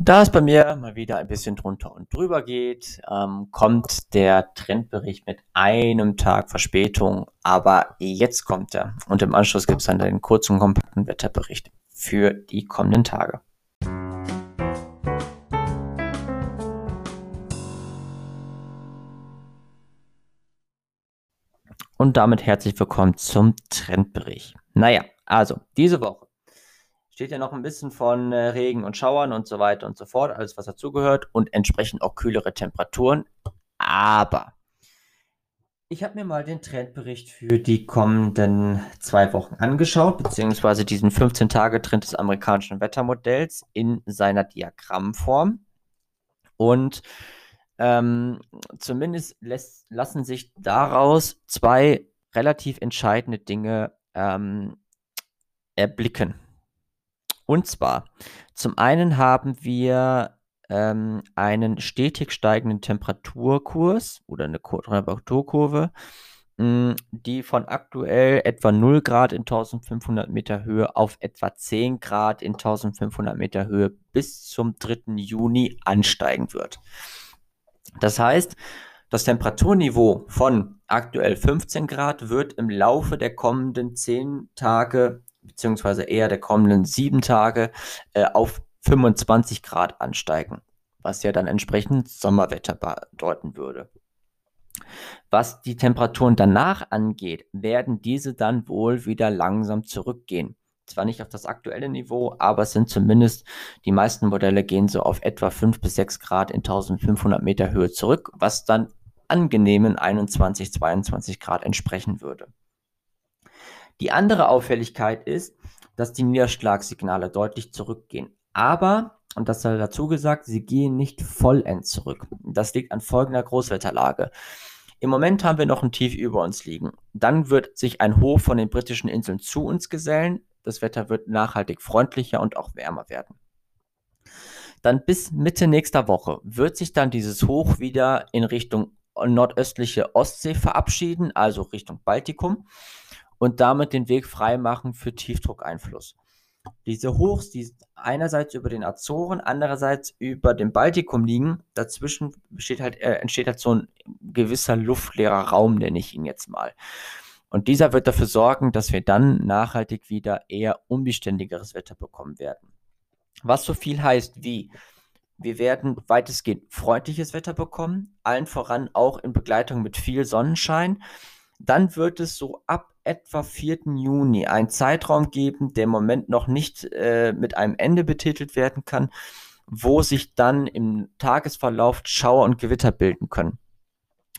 Da es bei mir mal wieder ein bisschen drunter und drüber geht, ähm, kommt der Trendbericht mit einem Tag Verspätung, aber jetzt kommt er. Und im Anschluss gibt es dann den kurzen kompakten Wetterbericht für die kommenden Tage. Und damit herzlich willkommen zum Trendbericht. Naja, also diese Woche steht ja noch ein bisschen von äh, Regen und Schauern und so weiter und so fort, alles was dazugehört und entsprechend auch kühlere Temperaturen. Aber ich habe mir mal den Trendbericht für die kommenden zwei Wochen angeschaut, beziehungsweise diesen 15-Tage-Trend des amerikanischen Wettermodells in seiner Diagrammform. Und ähm, zumindest lässt, lassen sich daraus zwei relativ entscheidende Dinge ähm, erblicken. Und zwar, zum einen haben wir ähm, einen stetig steigenden Temperaturkurs oder eine Temperaturkurve, hm, die von aktuell etwa 0 Grad in 1500 Meter Höhe auf etwa 10 Grad in 1500 Meter Höhe bis zum 3. Juni ansteigen wird. Das heißt, das Temperaturniveau von aktuell 15 Grad wird im Laufe der kommenden 10 Tage beziehungsweise eher der kommenden sieben Tage äh, auf 25 Grad ansteigen, was ja dann entsprechend Sommerwetter bedeuten würde. Was die Temperaturen danach angeht, werden diese dann wohl wieder langsam zurückgehen. Zwar nicht auf das aktuelle Niveau, aber es sind zumindest die meisten Modelle gehen so auf etwa 5 bis 6 Grad in 1500 Meter Höhe zurück, was dann angenehmen 21, 22 Grad entsprechen würde. Die andere Auffälligkeit ist, dass die Niederschlagssignale deutlich zurückgehen. Aber, und das sei dazu gesagt, sie gehen nicht vollends zurück. Das liegt an folgender Großwetterlage. Im Moment haben wir noch ein Tief über uns liegen. Dann wird sich ein Hoch von den britischen Inseln zu uns gesellen. Das Wetter wird nachhaltig freundlicher und auch wärmer werden. Dann bis Mitte nächster Woche wird sich dann dieses Hoch wieder in Richtung nordöstliche Ostsee verabschieden, also Richtung Baltikum und damit den Weg freimachen für Tiefdruckeinfluss. Diese Hochs, die einerseits über den Azoren, andererseits über dem Baltikum liegen, dazwischen besteht halt, äh, entsteht halt so ein gewisser luftleerer Raum, nenne ich ihn jetzt mal. Und dieser wird dafür sorgen, dass wir dann nachhaltig wieder eher unbeständigeres Wetter bekommen werden. Was so viel heißt wie, wir werden weitestgehend freundliches Wetter bekommen, allen voran auch in Begleitung mit viel Sonnenschein. Dann wird es so ab etwa 4. Juni einen Zeitraum geben, der im Moment noch nicht äh, mit einem Ende betitelt werden kann, wo sich dann im Tagesverlauf Schauer und Gewitter bilden können.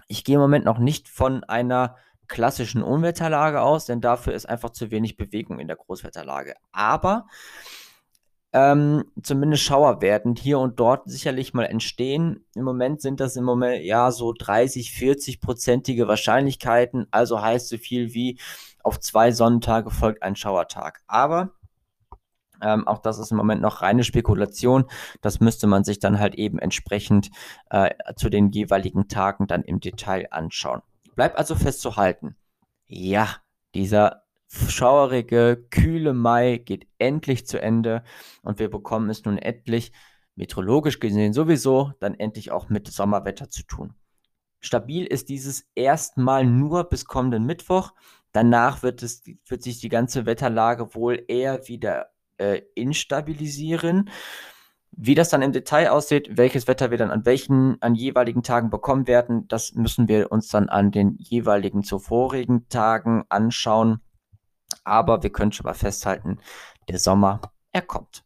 Ich gehe im Moment noch nicht von einer klassischen Unwetterlage aus, denn dafür ist einfach zu wenig Bewegung in der Großwetterlage. Aber ähm, zumindest Schauer werden hier und dort sicherlich mal entstehen. Im Moment sind das im Moment ja so 30, 40 prozentige Wahrscheinlichkeiten. Also heißt so viel wie auf zwei Sonnentage folgt ein Schauertag. Aber ähm, auch das ist im Moment noch reine Spekulation. Das müsste man sich dann halt eben entsprechend äh, zu den jeweiligen Tagen dann im Detail anschauen. Bleibt also festzuhalten. Ja, dieser schauerige, kühle Mai geht endlich zu Ende und wir bekommen es nun endlich, meteorologisch gesehen sowieso, dann endlich auch mit Sommerwetter zu tun. Stabil ist dieses erstmal nur bis kommenden Mittwoch. Danach wird, es, wird sich die ganze Wetterlage wohl eher wieder äh, instabilisieren. Wie das dann im Detail aussieht, welches Wetter wir dann an welchen, an jeweiligen Tagen bekommen werden, das müssen wir uns dann an den jeweiligen zuvorigen Tagen anschauen. Aber wir können schon mal festhalten, der Sommer, er kommt.